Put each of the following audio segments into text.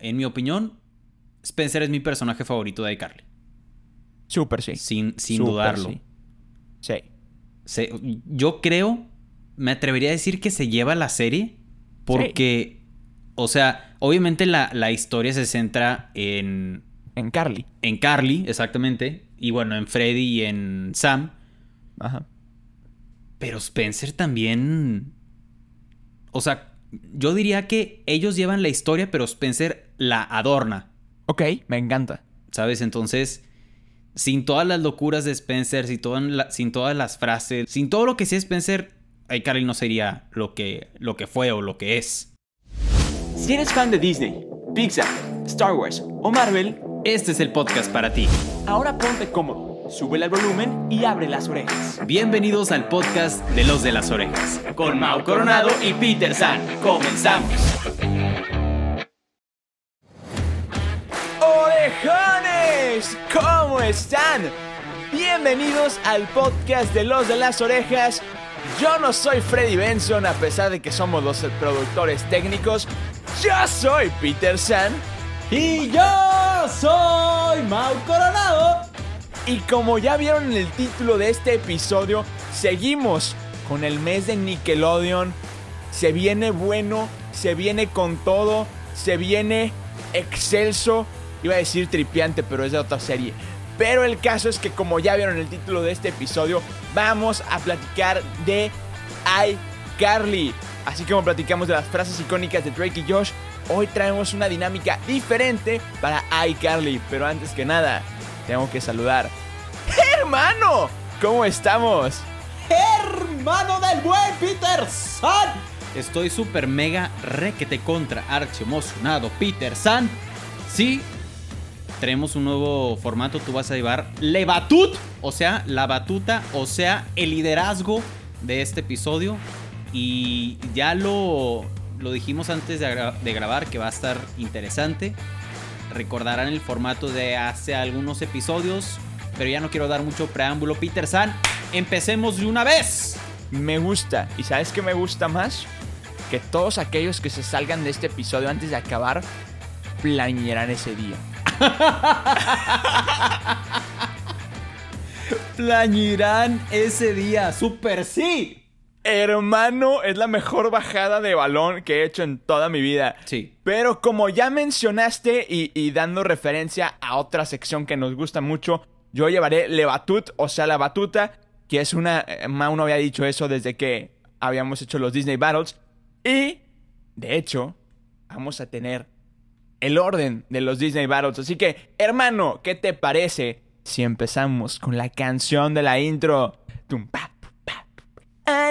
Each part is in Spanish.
En mi opinión, Spencer es mi personaje favorito de iCarly. Súper sí. Sin, sin dudarlo. sí. Sí. Se- yo creo, me atrevería a decir que se lleva la serie porque, o sea, obviamente la, la historia se centra en, En Carly. en Carly, exactamente, y bueno, en Freddy y en Sam, Ajá. pero Spencer también, o sea, yo diría que ellos llevan la historia, pero Spencer la adorna, Ok, me encanta. ¿sabes? Entonces, sin todas las locuras de Spencer, sin, todas la- sin todas las frases, sin todo lo que sea Spencer, iCarly no sería lo que, lo que fue o lo que es. Si eres fan de Disney, Pixar, Star Wars o Marvel, Este es el podcast para ti. ahora ponte cómodo, sube el volumen y abre las orejas. Bienvenidos al podcast de los de las orejas. Con Mau Coronado y Peter San, comenzamos. ¡Orejones! ¿Cómo están? Bienvenidos al podcast de los de las orejas. Yo no soy Freddy Benson, a pesar de que somos los productores técnicos. Yo soy Peter San. Y yo soy Mau Coronado. Y como ya vieron en el título de este episodio, seguimos con el mes de Nickelodeon. Se viene bueno, se viene con todo, se viene excelso. Iba a decir tripiante, pero es de otra serie. Pero el caso es que como ya vieron en el título de este episodio, vamos a platicar de iCarly. Así como platicamos de las frases icónicas de Drake y Josh, hoy traemos una dinámica diferente para iCarly. Pero antes que nada, tengo que saludar. ¡Hermano! ¿Cómo estamos? Hermano del buen Peter San. Estoy súper mega requete contra archi emocionado Peter San. Sí, tenemos un nuevo formato. Tú vas a llevar Le Batut, o sea, la batuta, o sea, el liderazgo de este episodio. Y ya lo, lo dijimos antes de, gra- de grabar que va a estar interesante. Recordarán el formato de hace algunos episodios. Pero ya no quiero dar mucho preámbulo. Peter San, empecemos de una vez. Me gusta. ¿Y sabes qué me gusta más? Que todos aquellos que se salgan de este episodio antes de acabar planearán ese día. Plañirán ese día. Super sí. Hermano, es la mejor bajada de balón que he hecho en toda mi vida. Sí. Pero como ya mencionaste y, y dando referencia a otra sección que nos gusta mucho, yo llevaré Le Batut, o sea, la batuta, que es una... eh, Mau no había dicho eso desde que habíamos hecho los Disney Battles. Y, de hecho, vamos a tener el orden de los Disney Battles. Así que, hermano, ¿qué te parece si empezamos con la canción de la intro? Tum, pa, pu, pa, pu,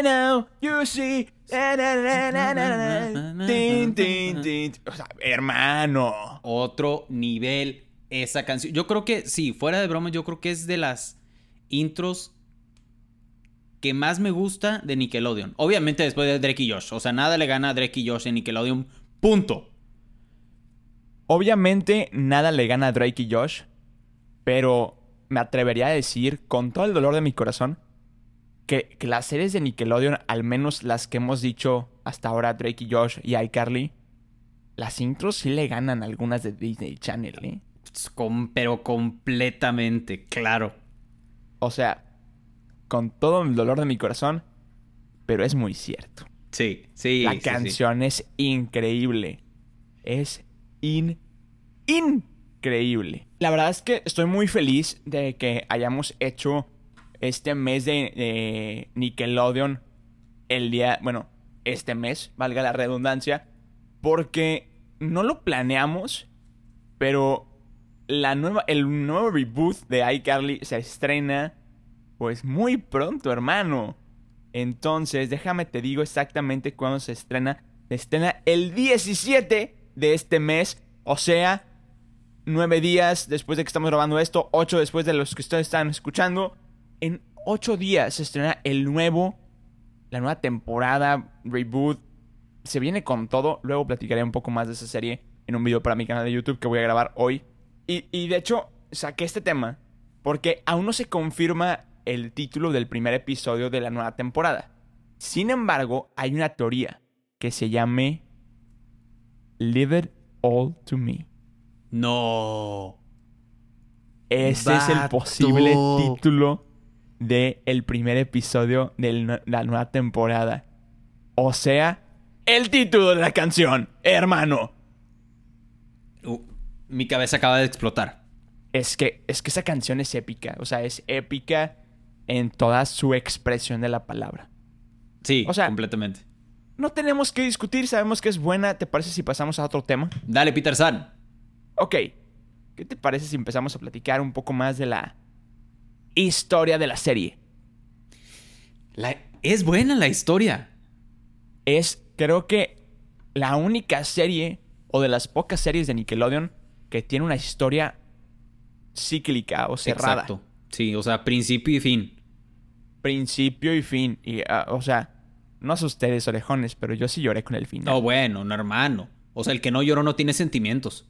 know, you see. na, na, na. O sea, hermano. Otro nivel esa canción. Yo creo que, sí, fuera de broma, yo creo que es de las intros que más me gusta de Nickelodeon. Obviamente después de Drake y Josh. O sea, nada le gana a Drake y Josh en Nickelodeon. Punto. Obviamente nada le gana a Drake y Josh, pero me atrevería a decir, con todo el dolor de mi corazón, que, que las series de Nickelodeon, al menos las que hemos dicho hasta ahora, Drake y Josh y iCarly, las intros sí le ganan algunas de Disney Channel, ¿eh? Com- pero completamente, claro. O sea, con todo el dolor de mi corazón, pero es muy cierto. Sí, sí. La sí, sí. canción es increíble. Es in, increíble. La verdad es que estoy muy feliz de que hayamos hecho este mes de, de Nickelodeon el día, bueno, este mes, valga la redundancia, porque no lo planeamos, pero la nueva, el nuevo reboot de iCarly se estrena pues muy pronto, hermano. Entonces, déjame te digo exactamente cuándo se estrena. Se estrena el 17 de este mes. O sea, nueve días después de que estamos grabando esto. Ocho después de los que ustedes están escuchando. En ocho días se estrena el nuevo. La nueva temporada. Reboot. Se viene con todo. Luego platicaré un poco más de esa serie en un video para mi canal de YouTube que voy a grabar hoy. Y, y de hecho, saqué este tema porque aún no se confirma el título del primer episodio de la nueva temporada. Sin embargo, hay una teoría que se llame Live It All to Me. No. Ese es el posible título del el primer episodio de la la nueva temporada. O sea, el título de la canción, hermano. Uh, mi cabeza acaba de explotar. Es que, es que esa canción es épica. O sea, es épica en toda su expresión de la palabra. Sí, O sea- completamente. No tenemos que discutir, sabemos que es buena. ¿Te parece si pasamos a otro tema? Dale, Peter San. Ok. ¿Qué te parece si empezamos a platicar un poco más de la historia de la serie? La- es buena la historia. Es, creo que, la única serie, o de las pocas series de Nickelodeon, que tiene una historia cíclica o cerrada. Exacto. Sí, o sea, principio y fin. Principio y fin. Y, ah, o sea, no sé ustedes, orejones, pero yo sí lloré con el final. No, bueno, no, hermano. O sea, el que no lloró no tiene sentimientos.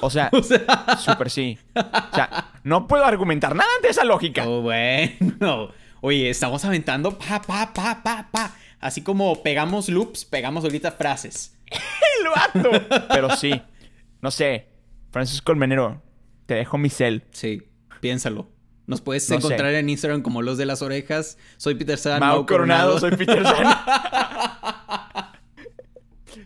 O sea, O sea, súper sí. O sea, no puedo argumentar nada ante esa lógica. oh, bueno. Oye, estamos aventando pa, pa, pa, pa, pa. Así como pegamos loops, pegamos ahorita frases. ¡El vato! Pero sí. No sé. Francisco Almenero, te dejo mi cel. Sí, piénsalo. Nos puedes No sé. encontrar en Instagram como Los de las Orejas. Soy Peter San. Mau Coronado, soy Peter San.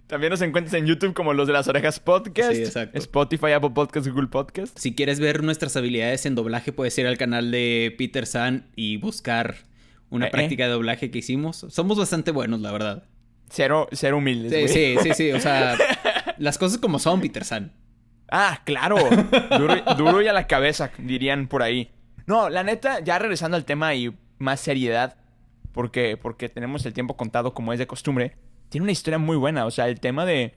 También nos encuentras en YouTube como Los de las Orejas Podcast. Sí, exacto. Spotify, Apple Podcast, Google Podcast. Si quieres ver nuestras habilidades en doblaje, puedes ir al canal de Peter San y buscar una Eh, eh. práctica de doblaje que hicimos. Somos bastante buenos, la verdad. Cero, cero humildes, Sí, sí, sí, sí. O sea, las cosas como son, Peter San. Ah, claro. Duro, duro y a la cabeza, dirían por ahí. No, la neta, ya regresando al tema y más seriedad, porque, porque tenemos el tiempo contado como es de costumbre, tiene una historia muy buena. O sea, el tema de,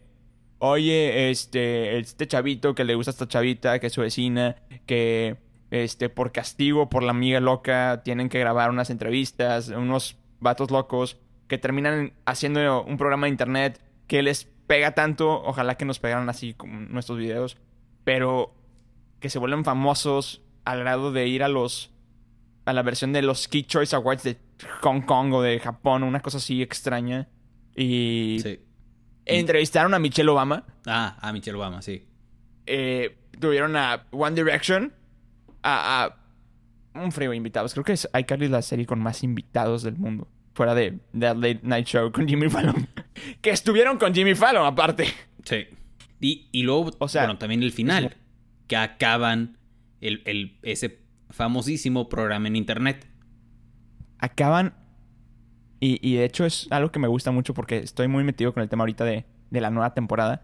oye, este, este chavito que le gusta a esta chavita, que es su vecina, que, este, por castigo, por la amiga loca, tienen que grabar unas entrevistas, unos vatos locos que terminan haciendo un programa de internet que les pega tanto, ojalá que nos pegaran así como nuestros videos, pero que se vuelven famosos al grado de ir a los a la versión de los Key Choice Awards de Hong Kong o de Japón, una cosa así extraña. Y Sí. entrevistaron a Michelle Obama. Ah, a Michelle Obama, sí. eh, tuvieron a One Direction. A, a un frío de invitados. Creo que es iCarly la serie con más invitados del mundo. Fuera de That Late Night Show con Jimmy Fallon. que estuvieron con Jimmy Fallon, aparte. Sí. Y, y luego, O sea, bueno, también el final, que acaban el, el- ese famosísimo programa en internet. acaban. Y, y de hecho es algo que me gusta mucho porque estoy muy metido con el tema ahorita de, de la nueva temporada.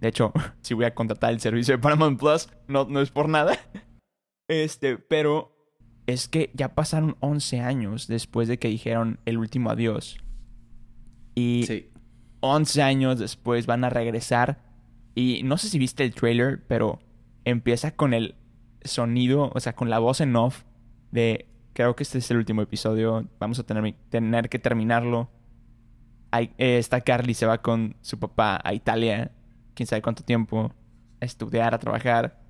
De hecho, si voy a contratar el servicio de Paramount Plus, no, no es por nada. Este, pero es que ya pasaron 11 años después de que dijeron el último adiós. Y Sí. 11 años después van a regresar. Y no sé si viste el trailer, pero empieza con el sonido, o sea, con la voz en off de... Creo que este es el último episodio. Vamos a tener, que terminarlo. Ahí, eh, esta Carly se va con su papá a Italia. Quién sabe cuánto tiempo. A estudiar, a trabajar.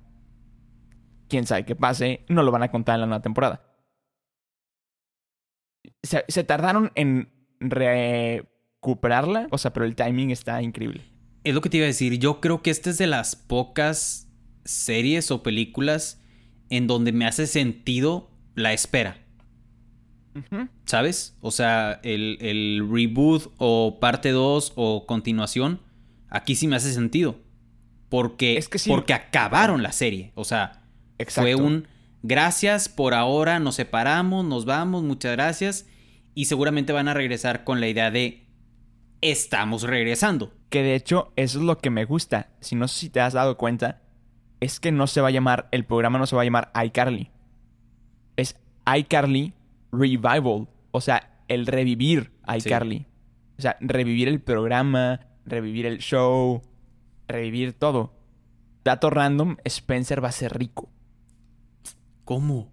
Quién sabe qué pase. No lo van a contar en la nueva temporada. Se, se tardaron en recuperarla. O sea, pero el timing está increíble. Es lo que te iba a decir. Yo creo que esta es de las pocas series o películas en donde me hace sentido la espera. ¿Sabes? O sea, el, el reboot o parte 2 o continuación, aquí sí me hace sentido. Porque, Es que sí. porque acabaron la serie. O sea, Exacto. fue un gracias por ahora, nos separamos, nos vamos, muchas gracias. Y seguramente van a regresar con la idea de estamos regresando. Que de hecho, eso es lo que me gusta. Si no sé si te has dado cuenta, es que no se va a llamar, el programa no se va a llamar iCarly. ICarly Revival. O sea, el revivir iCarly. O sea, revivir el programa, revivir el show, revivir todo. Dato random, Spencer va a ser rico. ¿Cómo?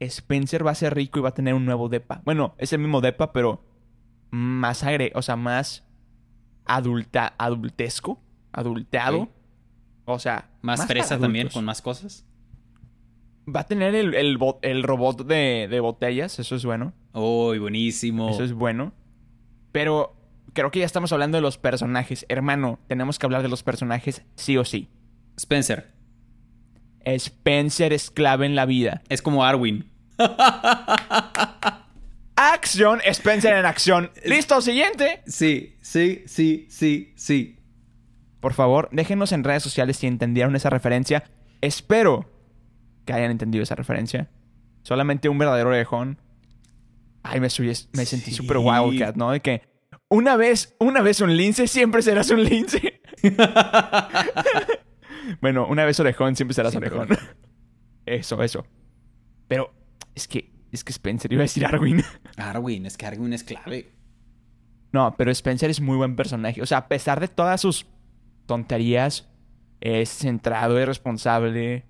Spencer va a ser rico y va a tener un nuevo depa. Bueno, es el mismo depa, pero más agre, o sea, más adulta, adultesco, adulteado. Ok. O sea, Más, para fresa también, con más cosas. Va a tener el, el bo- el robot de, de botellas, eso es bueno. ¡Uy, buenísimo! Eso es bueno. Pero creo que ya estamos hablando de los personajes. Hermano, tenemos que hablar de los personajes sí o sí. Spencer. Spencer es clave en la vida. Es como Arwin. Acción, Spencer en acción. Listo, siguiente. Sí, sí, sí, sí, sí. Por favor, déjenos en redes sociales si entendieron esa referencia. Espero que hayan entendido esa referencia. Solamente un verdadero orejón. Ay, me, subí, me sentí Sí. súper wildcat, ¿no? De que una vez, una vez un lince, siempre serás un lince. bueno, una vez orejón, siempre serás Siempre orejón. Eso, eso. Pero es que, es que Spencer iba a decir Arwin. Arwin, es que Arwin es clave. No, pero Spencer es muy buen personaje. O sea, a pesar de todas sus tonterías, es centrado y responsable.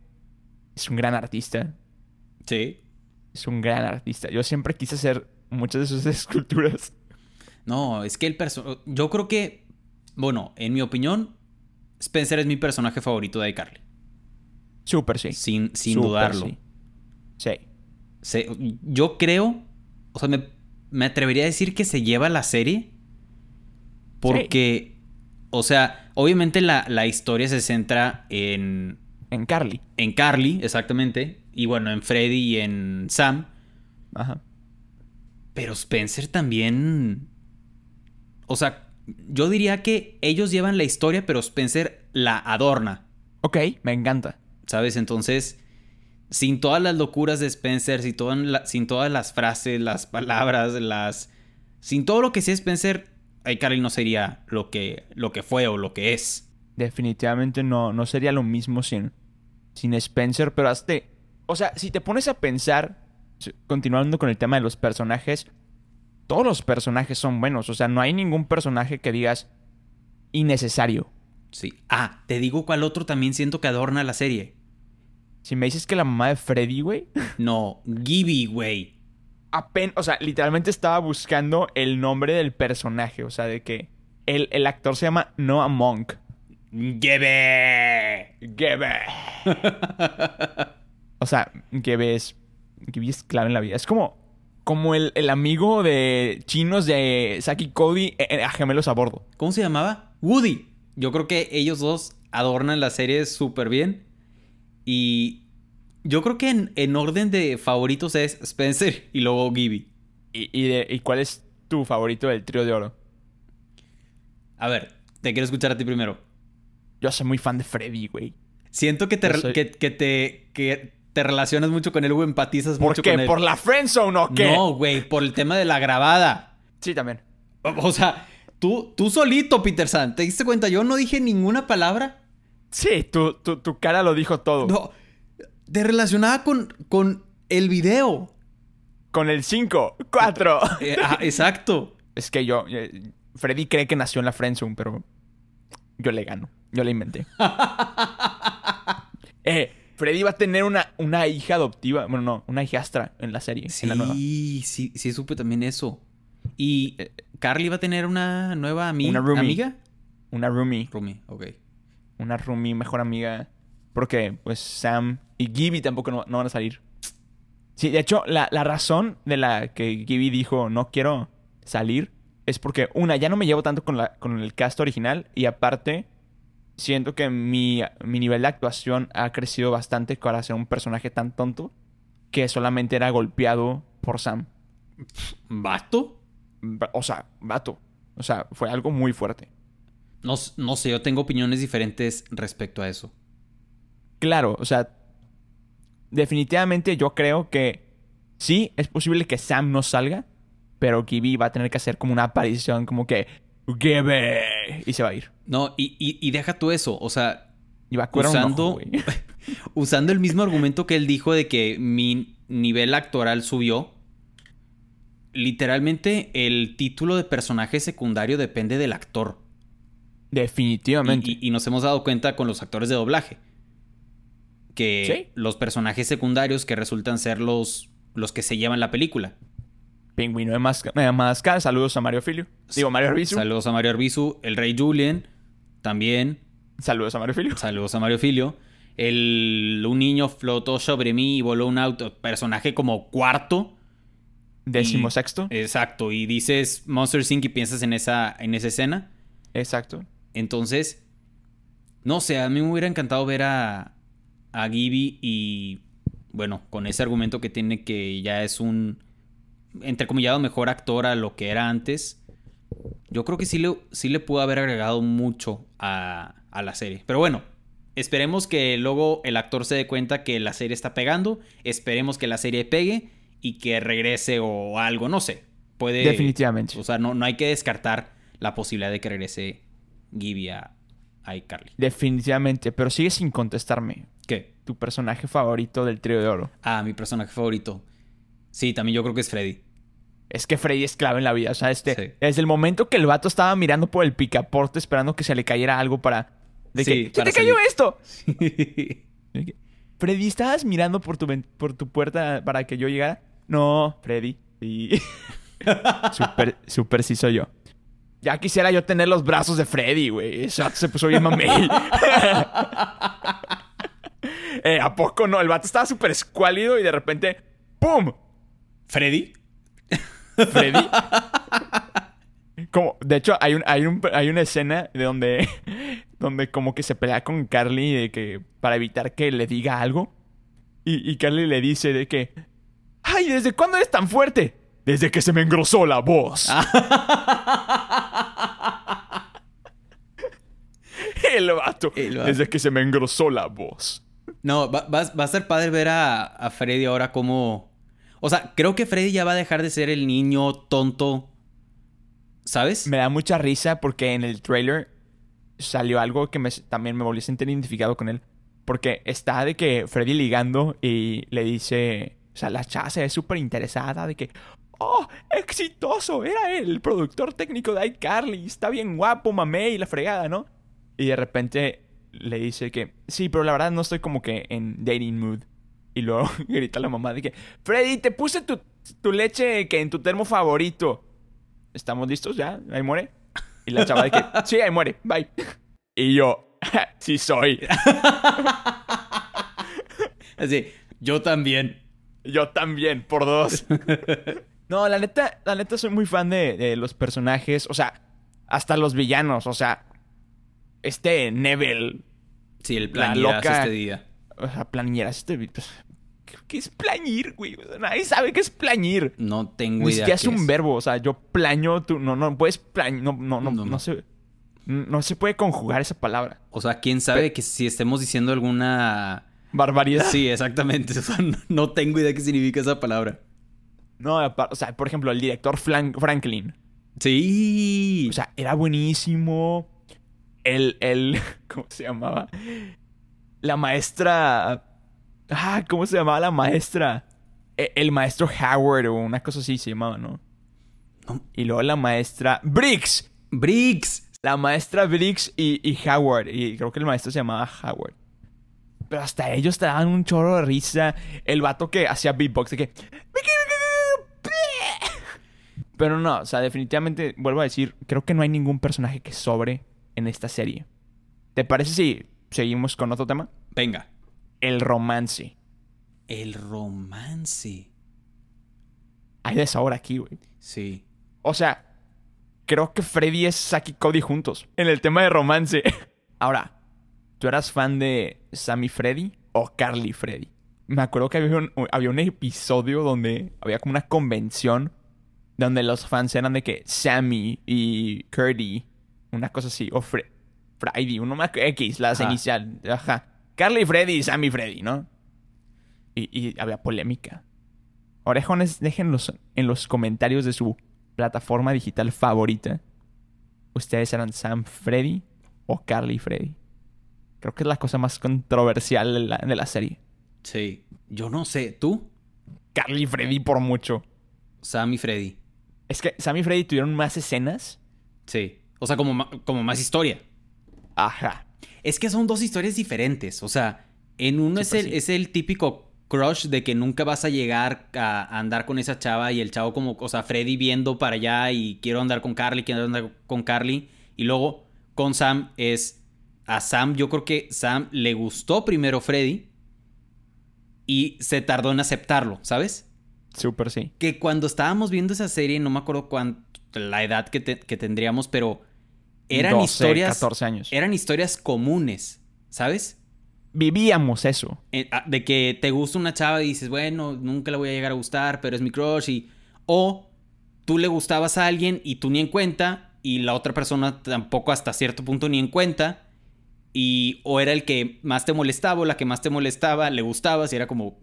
Es un gran artista. Sí. Es un gran artista. Yo siempre quise hacer muchas de sus esculturas. No, es que el personaje. Yo creo que. Bueno, en mi opinión, Spencer es mi personaje favorito de iCarly. Súper sí. Sin, sin dudarlo. Sí. Sí. Se- yo creo. O sea, me, me atrevería a decir que se lleva la serie. Porque. O sea, obviamente la, la historia se centra en. En Carly. En Carly, exactamente. Y bueno, en Freddy y en Sam. Ajá. Pero Spencer también. O sea, yo diría que ellos llevan la historia, pero Spencer la adorna. Ok, me encanta. ¿Sabes? Entonces, sin todas las locuras de Spencer, sin, todas la- sin todas las frases, las palabras, las. Sin todo lo que sea Spencer, iCarly no sería lo que, lo que fue o lo que es. Definitivamente no, no sería lo mismo sin, sin Spencer, pero hasta... O sea, si te pones a pensar, continuando con el tema de los personajes, todos los personajes son buenos. O sea, no hay ningún personaje que digas innecesario. Sí. Ah, te digo cuál otro también siento que adorna la serie. Si me dices que la mamá de Freddy, güey, No, Gibby, güey. apenas... O sea, literalmente estaba buscando el nombre del personaje. O sea, de que el, el actor se llama Noah Monk. Gebe. Gebe. O sea, Gebe es. Gebe es clave en la vida. Es como. Como el, el amigo de chinos de Saki Cody eh, eh, a gemelos a bordo. ¿Cómo se llamaba? Woody. Yo creo que ellos dos adornan la serie súper bien. Y yo creo que en, en orden de favoritos es Spencer y luego Gibby. ¿Y, y, de- y cuál es tu favorito del trío de oro? A ver, te quiero escuchar a ti primero. Yo soy muy fan de Freddy, güey. Siento que te, soy- que, que te, que te relacionas mucho con él o empatizas ¿Por mucho qué? con él. ¿Por la friendzone o qué? No, güey, por el tema de la grabada. Sí, también. O, o sea, tú, tú solito, Peter San, ¿te diste cuenta? Yo no dije ninguna palabra. Sí, tu, tu, tu cara lo dijo todo. No, te relacionaba con, con el video. Con el 5, 4. Eh, ah, exacto. es que yo. eh, Freddy cree que nació en la friendzone, pero. Yo le gano. Yo la inventé. eh, Freddy va a tener una, una hija adoptiva. Bueno, no, una hijastra en la serie. Sí, En la nueva. sí, sí supe también eso. Y eh, Carly va a tener una nueva ami- Una roomie. amiga. Una roomie. Roomie, ok. Una roomie, mejor amiga. Porque, pues, Sam y Gibby tampoco no, no van a salir. Sí, de hecho, la, la razón de la que Gibby dijo no quiero salir es porque, una, ya no me llevo tanto con, la, con el cast original. Y aparte, siento que mi, mi nivel de actuación ha crecido bastante para ser un personaje tan tonto que solamente era golpeado por Sam. ¿Vato? Va- O sea, vato. O sea, fue algo muy fuerte. No, no sé, yo tengo opiniones diferentes respecto a eso. Claro, o sea, definitivamente yo creo que sí, es posible que Sam no salga, pero Gibby va a tener que hacer como una aparición, como que Y se va a ir. No, y, y- y deja tú eso. O sea, Y va a curar un usando, ojo, güey. usando el mismo argumento que él dijo de que mi nivel actoral subió. Literalmente, el título de personaje secundario depende del actor. Definitivamente. Y, y- y nos hemos dado cuenta con los actores de doblaje. Que Sí. los personajes secundarios que resultan ser los, los que se llevan la película. Pingüino de Masca- de Madagascar, saludos a Mario Filio. Digo, Mario Arbizu. Saludos a Mario Arbizu. El Rey Julien. También. Saludos a Mario Filio. Saludos a Mario Filio. El, un niño flotó sobre mí y voló un auto. Personaje como cuarto. Décimo sexto. Exacto, y dices Monster Inc. y piensas en esa, en esa escena. Exacto. Entonces, no sé, a mí me hubiera encantado ver a, a Gibby y, bueno, con ese argumento que tiene que ya es un, entrecomillado, mejor actor a lo que era antes. Yo creo que sí le, sí le pudo haber agregado mucho a, a la serie. Pero bueno, esperemos que luego el actor se dé cuenta que la serie está pegando. Esperemos que la serie pegue y que regrese o algo, no sé. Puede. Definitivamente. O sea, no, no hay que descartar la posibilidad de que regrese Gibby a, a iCarly. Definitivamente. Pero sigue sin contestarme. ¿Qué? Tu personaje favorito del trío de oro. Ah, mi personaje favorito. Sí, también yo creo que es Freddy. Es que Freddy es clave en la vida. O sea, este, Sí. desde el momento que el vato estaba mirando por el picaporte esperando que se le cayera algo para. De Sí, que, ¿Qué para te cayó esto? Freddy, ¿estabas mirando por tu, por tu puerta para que yo llegara? No, Freddy. Sí. super, super sí soy yo. Ya quisiera yo tener los brazos de Freddy, güey. Ese vato se puso bien mamey. eh, ¿A poco no? El vato estaba súper escuálido y de repente... ¡Pum! ¿Freddy? Freddy. Como, de hecho, hay, un, hay, un, hay una escena de donde, donde como que se pelea con Carly de que, para evitar que le diga algo. Y, y Carly le dice de que, ¡ay, ¿desde cuándo eres tan fuerte? Desde que se me engrosó la voz. El vato. El vato. Desde que se me engrosó la voz. No, va, va- va a ser padre ver a, a Freddy ahora como... O sea, creo que Freddy ya va a dejar de ser el niño tonto. ¿Sabes? Me da mucha risa porque en el trailer salió algo que me, también me volvió a sentir identificado con él. Porque está de que Freddy ligando y le dice... O sea, la chava se ve súper interesada de que... ¡Oh, exitoso! Era él, el productor técnico de iCarly. Está bien guapo, mamé y la fregada, ¿no? Y de repente le dice que... Sí, pero la verdad no estoy como que en dating mood. Y luego grita la mamá de que... Freddy, te puse tu, tu leche que en tu termo favorito. ¿Estamos listos ya? ¿Ahí muere? Y la chava de que, sí, ahí muere, bye. Y yo, sí soy. Así, yo también. Yo también, por dos. No, la neta, la neta soy muy fan de, de los personajes, o sea, hasta los villanos, o sea, este Neville, Sí, el La plan loca- este día. o sea, plañeras, este... ¿qué- ¿Qué es plañir, güey? O sea, nadie sabe qué es plañir. No tengo Ni idea. siquiera es un verbo, o sea, yo plaño, tú, no, no puedes plañir, no, no, no, No, no, no. se... No se puede conjugar esa palabra. O sea, quién sabe que si estemos diciendo alguna... Barbaridad. Sí, exactamente. O sea, no, no tengo idea qué significa esa palabra. No, o sea, por ejemplo, el director Franklin. Sí. O sea, era buenísimo. El, el, ¿cómo se llamaba? La maestra... Ah, ¿cómo se llamaba la maestra? E- El maestro Howard o una cosa así se llamaba, ¿no? No. Y luego la maestra... Briggs. Briggs. La maestra Briggs y, y Howard. Y creo que el maestro se llamaba Howard. Pero hasta ellos te daban un chorro de risa. El vato que hacía beatbox de que... Pero no, o sea, definitivamente, vuelvo a decir, creo que no hay ningún personaje que sobre en esta serie. ¿Te parece si seguimos con otro tema? Venga. El romance. El romance. Hay de sabor aquí, güey. Sí. O sea, creo que Freddy es Saki y Cody juntos en el tema de romance. Ahora, ¿tú eras fan de Sammy Freddy o Carly Freddy? Me acuerdo que había un, había un episodio donde había como una convención donde los fans eran de que Sammy y Curdy, una cosa así, o Fre Freddy, uno más que X, las inicial, ajá. Carly Freddy y Sammy Freddy, ¿no? Y, y había polémica. Orejones, déjenlos en los comentarios de su plataforma digital favorita. ¿Ustedes eran Sam Freddy o Carly Freddy? Creo que es la cosa más controversial de la, de la serie. Sí. Yo no sé. ¿Tú? Carly Freddy por mucho. Sam y Freddy. Es que Sam y Freddy tuvieron más escenas. Sí. O sea, como, como más historia. Ajá. Es que son dos historias diferentes. O sea, en uno Sí, es, pues el, sí. es el típico crush de que nunca vas a llegar a, a andar con esa chava y el chavo como, o sea, Freddy viendo para allá y quiero andar con Carly, quiero andar con Carly. Y luego con Sam es... A Sam, yo creo que Sam le gustó primero Freddy y se tardó en aceptarlo, ¿sabes? Súper sí. que cuando estábamos viendo esa serie, no me acuerdo cuánto, la edad que, te- que tendríamos, pero eran 12, historias. 14 años. Eran historias comunes, ¿sabes? Vivíamos eso. Eh, ah, De que te gusta una chava y dices, bueno, nunca la voy a llegar a gustar, pero es mi crush. Y... O tú le gustabas a alguien y tú ni en cuenta, y la otra persona tampoco hasta cierto punto ni en cuenta. Y o era el que más te molestaba o la que más te molestaba, le gustabas y era como,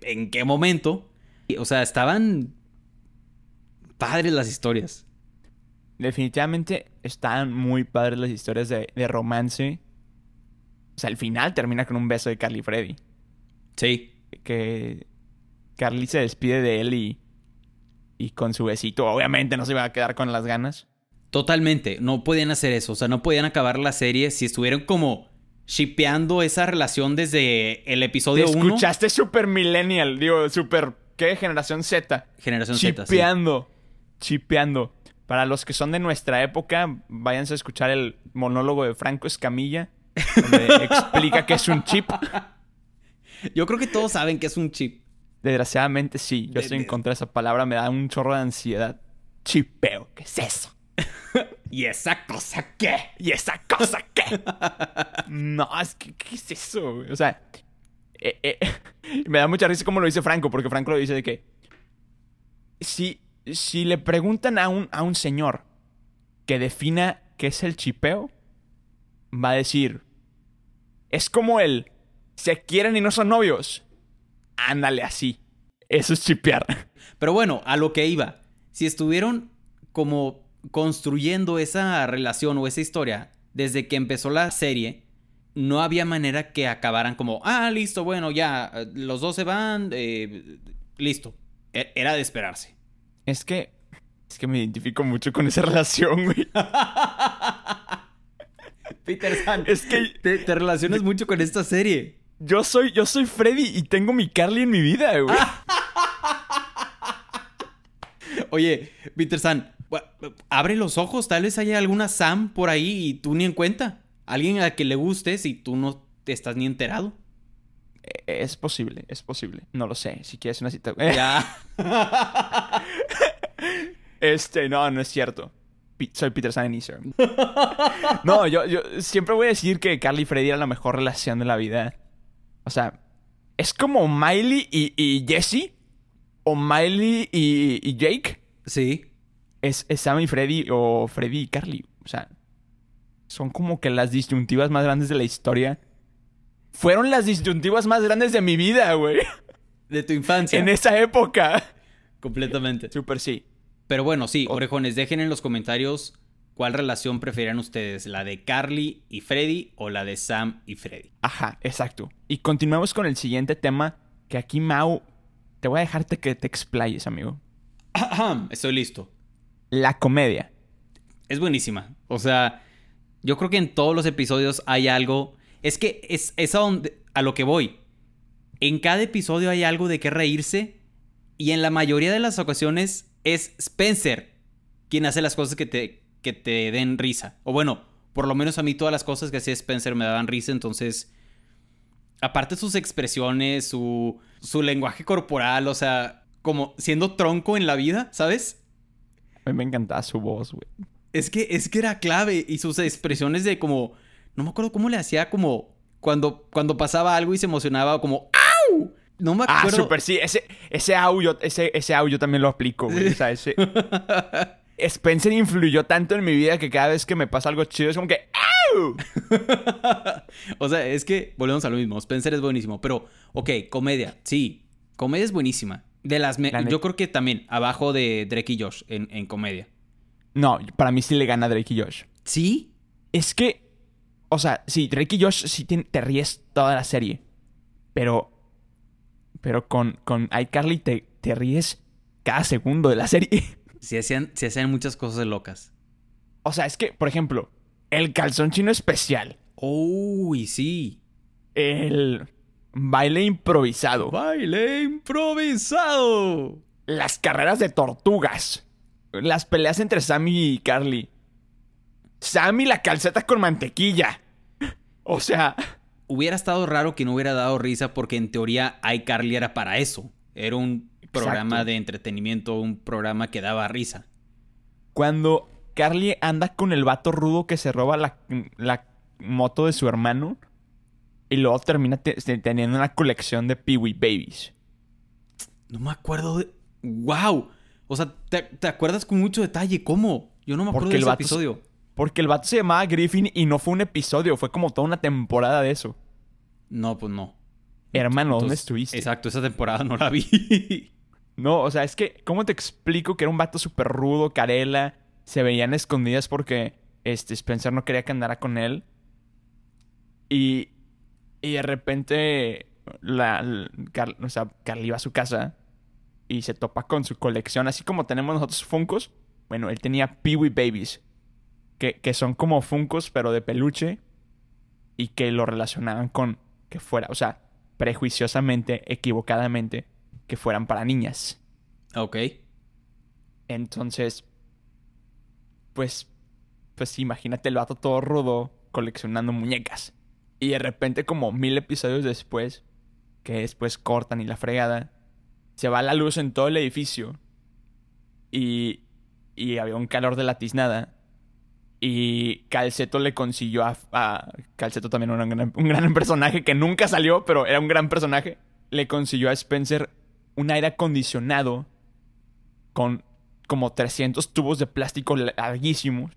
¿en qué momento? Y, O sea, estaban padres las historias. Definitivamente están muy padres las historias de, de romance. O sea, el final termina con un beso de Carly y Freddy. Sí. Que Carly se despide de él y, y con su besito, obviamente no se va a quedar con las ganas. Totalmente, no podían hacer eso, o sea, no podían acabar la serie si estuvieran como shipeando esa relación desde el episodio 1. escuchaste super millennial, digo, super, ¿qué? Generación Z. Generación Z, sí. Chipeando. Para los que son de nuestra época, váyanse a escuchar el monólogo de Franco Escamilla, donde explica que es un chip. Yo creo que todos saben que es un chip. Desgraciadamente sí, yo De- estoy en contra de esa palabra, me da un chorro de ansiedad. Chipeo, ¿qué es eso? ¿Y esa cosa qué? ¿Y esa cosa qué? no, es que, ¿qué es eso? güey? O sea, eh, eh, me da mucha risa como lo dice Franco, porque Franco lo dice de que si, si le preguntan a un, a un señor que defina qué es el chipeo, va a decir, es como el, se quieren y no son novios. Ándale así. Eso es chipear. Pero bueno, a lo que iba. Si estuvieron como construyendo esa relación o esa historia desde que empezó la serie, no había manera que acabaran como, ah, listo, bueno, ya, eh, los dos se van, eh, listo. E- Era de esperarse. Es que, es que me identifico mucho con esa relación, güey. Peter San, Es que te, te relacionas mucho con esta serie. Yo soy, yo soy Freddy y tengo mi Carly en mi vida, güey. Oye, Peter San, abre los ojos, tal vez haya alguna Sam por ahí y tú ni en cuenta. Alguien a que le gustes y tú no te estás ni enterado. Eh, Es posible, es posible. No lo sé. Si quieres una cita. Ya. Este, no, no es cierto. Soy Peter San en Instagram. No, yo, yo siempre voy a decir que Carly y Freddy era la mejor relación de la vida. O sea, es como Miley y, y Jesse. O Miley y, y Jake. Sí. Es, es Sam y Freddy o Freddy y Carly. O sea, son como que las disyuntivas más grandes de la historia. Fueron las disyuntivas más grandes de mi vida, güey. De tu infancia. En esa época. Completamente. Super sí. Pero bueno, sí, orejones, dejen en los comentarios cuál relación preferían ustedes, la de Carly y Freddy o la de Sam y Freddy. Ajá, exacto. Y continuamos con el siguiente tema. Que aquí, Mau, te voy a dejarte que te explayes, amigo. Estoy listo. La comedia. Es buenísima. O sea, yo creo que en todos los episodios hay algo. Es que es, es a, donde, a lo que voy. En cada episodio hay algo de qué reírse. Y en la mayoría de las ocasiones es Spencer quien hace las cosas que te, que te den risa. O bueno, por lo menos a mí todas las cosas que hacía Spencer me daban risa. Entonces, aparte sus expresiones, su, su lenguaje corporal, o sea, como siendo tronco en la vida, ¿sabes? A mí me encantaba su voz, güey. Es que, es que era clave y sus expresiones de como, no me acuerdo cómo le hacía como cuando, cuando pasaba algo y se emocionaba como ¡Au! No me Ah, acuerdo. super sí. Ese, ese audio, ese, ese audio también lo aplico, güey. O sea, ese... Spencer influyó tanto en mi vida que cada vez que me pasa algo chido es como que... ¡Au! o sea, es que volvemos a lo mismo. Spencer es buenísimo, pero ok, comedia, sí, comedia es buenísima. De las me- La yo creo que también abajo de Drake y Josh en, en comedia. No, para mí sí le gana Drake y Josh. Sí, Es que, o sea, sí, Drake y Josh sí te, te ríes toda la serie. Pero, pero con, con iCarly te, te ríes cada segundo de la serie. sí hacían, sí hacían muchas cosas locas. O sea, es que, por ejemplo, el calzón chino especial, Uy, sí. el baile improvisado, Baile improvisado. las carreras de tortugas, las peleas entre Sammy y Carly, Sammy la calceta con mantequilla. O sea, Hubiera estado raro que no hubiera dado risa porque en teoría iCarly era para eso. Era un programa Exacto. de entretenimiento, un programa que daba risa. Cuando Carly anda con el vato rudo que se roba la, la moto de su hermano y luego termina te- te- teniendo una colección de Peewee Babies. No me acuerdo de. ¡Wow! O sea, ¿te, te acuerdas con mucho detalle? ¿Cómo? Yo no me acuerdo Porque de el ese vato episodio. Porque el vato se llamaba Griffin y no fue un episodio, fue como toda una temporada de eso. No, pues no. Hermano, ¿dónde estuviste? Exacto, esa temporada no la vi. No, o sea, es que, ¿cómo te explico que era un vato súper rudo, carela? Se veían escondidas porque este, Spencer no quería que andara con él. Y, y de repente, la, la- Car- o sea, Carly va a su casa y se topa con su colección, así como tenemos nosotros Funcos. Bueno, él tenía Peewee Babies, que, que son como Funcos, pero de peluche, y que lo relacionaban con que fuera, o sea, prejuiciosamente, equivocadamente, que fueran para niñas. ok. Entonces, pues, pues imagínate el vato todo rudo coleccionando muñecas. Y de repente, como mil episodios después, que después cortan y la fregada, se va la luz en todo el edificio. Y, y había un calor de la tiznada. Y Calceto le consiguió a... a- Calceto también era un gran, un gran personaje que nunca salió, pero era un gran personaje. Le consiguió a Spencer un aire acondicionado con como 300 tubos de plástico larguísimos.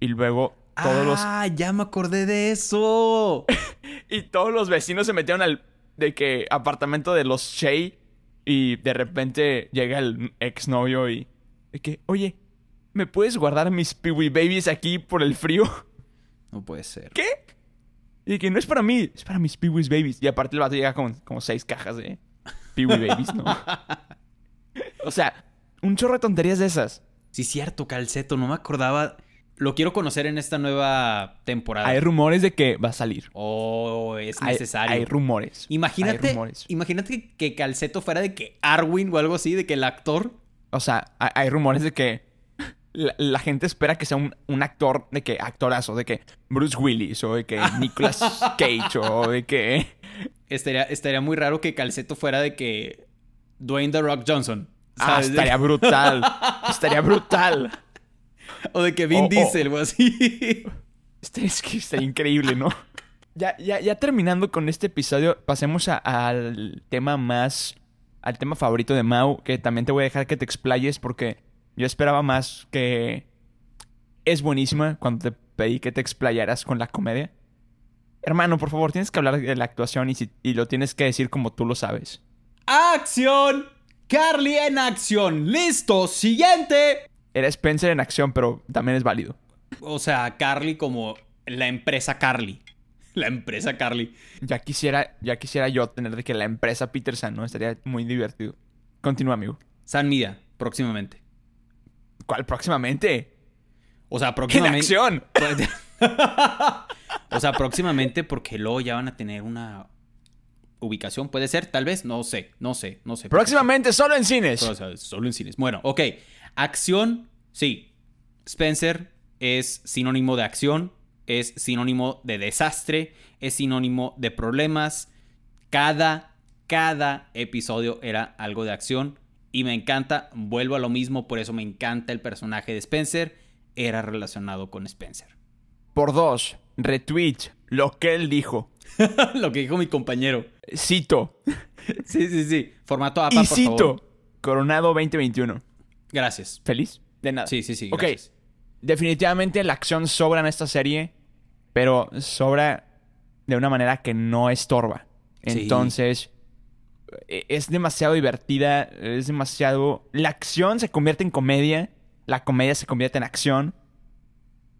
Y luego todos los... ah, ya me acordé de eso. Y todos los vecinos se metieron al... De que apartamento de los Shea. Y de repente llega el exnovio y... De que, oye, ¿me puedes guardar mis Peewee Babies aquí por el frío? No puede ser. ¿Qué? Y que no es para mí, es para mis Peewee Babies. Y aparte el vato llega con como seis cajas de Peewee Babies, ¿no? o sea, un chorro de tonterías de esas. Sí, cierto, Calceto, no me acordaba. Lo quiero conocer en esta nueva temporada. Hay rumores de que va a salir. Oh, es necesario. Hay, rumores. Imagínate, Hay rumores. imagínate que Calceto fuera de que Arwin o algo así, de que el actor. O sea, hay, hay rumores de que la, la gente espera que sea un, un actor, de que actorazo, de que Bruce Willis o de que Nicolas Cage o de que... Estaría, estaría muy raro que Calceto fuera de que Dwayne The Rock Johnson. Ah, estaría brutal. estaría brutal. o de que Vin Diesel o así. Este es que está increíble, ¿no? Ya, ya, ya terminando con este episodio, pasemos a- al tema más. al tema favorito de Mau, que también te voy a dejar que te explayes porque yo esperaba más que. Es buenísima cuando te pedí que te explayaras con la comedia. Hermano, por favor, tienes que hablar de la actuación y, si- y lo tienes que decir como tú lo sabes. ¡Acción! Carly en acción. ¡Listo! ¡Siguiente! Era Spencer en acción, pero también es válido. O sea, Carly como la empresa Carly. La empresa Carly. Ya quisiera, ya quisiera yo tener de que la empresa Peterson, ¿no? Estaría muy divertido. Continúa, amigo. San Media, próximamente. ¿Cuál próximamente? O sea, ¡En próximamente. acción! o sea, próximamente porque luego ya van a tener una ubicación. Puede ser, tal vez. No sé, no sé, no sé. Próximamente solo en cines. O sea, solo en cines. Bueno, ok. Acción, sí. Spencer es sinónimo de acción, es sinónimo de desastre, es sinónimo de problemas. Cada, cada episodio era algo de acción. Y me encanta, vuelvo a lo mismo, por eso me encanta el personaje de Spencer. Era relacionado con Spencer. Por dos, retweet lo que él dijo. lo que dijo mi compañero. Cito. Sí, sí, sí. Formato APA, y por cito. favor. Coronado 2021. Gracias. ¿Feliz? De nada. Sí, sí, sí. Ok. gracias. Definitivamente la acción sobra en esta serie, pero sobra de una manera que no estorba. Entonces, es demasiado divertida, es demasiado... La acción se convierte en comedia, la comedia se convierte en acción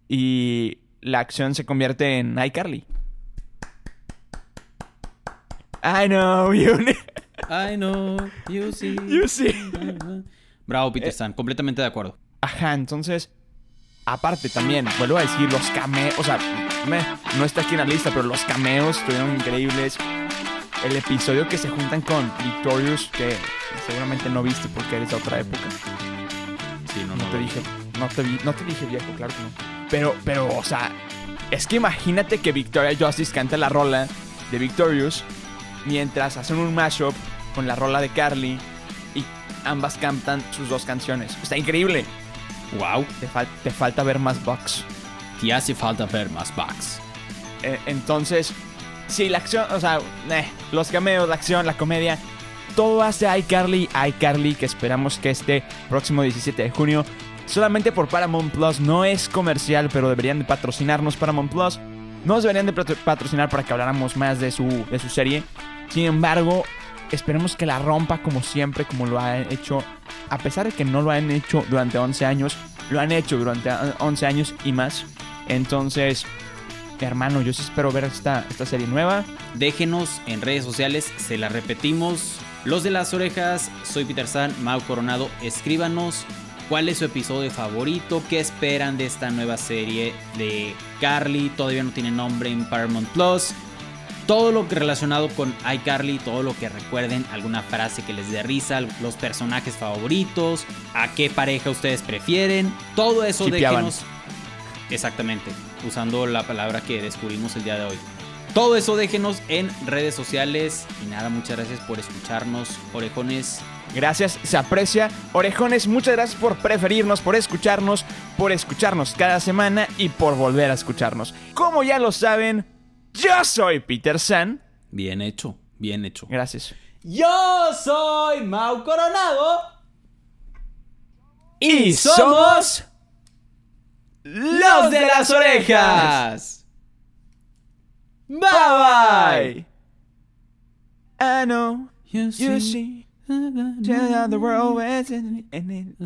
y la acción se convierte en iCarly. I know you, I know, you see. you see. Bravo, Eh. Peter Stan. Completamente de acuerdo. Ajá, entonces, aparte también, vuelvo a decir, los cameos, o sea, me- no está aquí en la lista, pero los cameos estuvieron increíbles. El episodio que se juntan con Victorious, que seguramente no viste porque eres de otra época. Sí, no, No te dije, no te, vi- no te dije viejo, claro que no. Pero, pero, o sea, es que imagínate que Victoria Justice canta la rola de Victorious mientras hacen un mashup con la rola de Carly y ambas cantan sus dos canciones. Está increíble. Wow. Te, fal- te falta ver más Bucks. Te hace falta ver más bugs. Eh, entonces, sí, la acción, o sea, eh, los cameos, la acción, la comedia, todo hace iCarly, iCarly, que esperamos que este próximo 17 de junio, solamente por Paramount Plus, no es comercial, pero deberían de patrocinarnos Paramount Plus. Nos deberían de patro- patrocinar para que habláramos más de su, de su serie. Sin embargo, esperemos que la rompa como siempre, como lo han hecho, a pesar de que no lo han hecho durante 11 años, lo han hecho durante eh, 11 años y más. Entonces, hermano, yo sí espero ver esta, esta serie nueva. Déjenos en redes sociales, se la repetimos. Los de las orejas, soy Peter San, Mau Coronado. Escríbanos cuál es su episodio favorito, qué esperan de esta nueva serie de Carly. Todavía no tiene nombre en Paramount Plus. Todo lo relacionado con iCarly, todo lo que recuerden, alguna frase que les dé risa, los personajes favoritos, a qué pareja ustedes prefieren, todo eso déjenos. Exactamente, usando la palabra que descubrimos el día de hoy. Todo eso déjenos en redes sociales. Y nada, muchas gracias por escucharnos, orejones. Gracias, se aprecia. Orejones, muchas gracias por preferirnos, por escucharnos, por escucharnos cada semana y por volver a escucharnos. Como ya lo saben, yo soy Peter San. Bien hecho, bien hecho. Gracias. Yo soy Mau Coronado. Y somos los de las orejas. Bye bye. I know You you see. Tell how the world was in in it.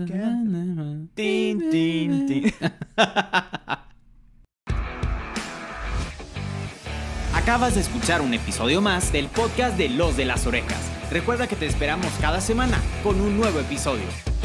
Tin, tin, tin. Acabas de escuchar un episodio más del podcast de Los de las Orejas. Recuerda que te esperamos cada semana con un nuevo episodio.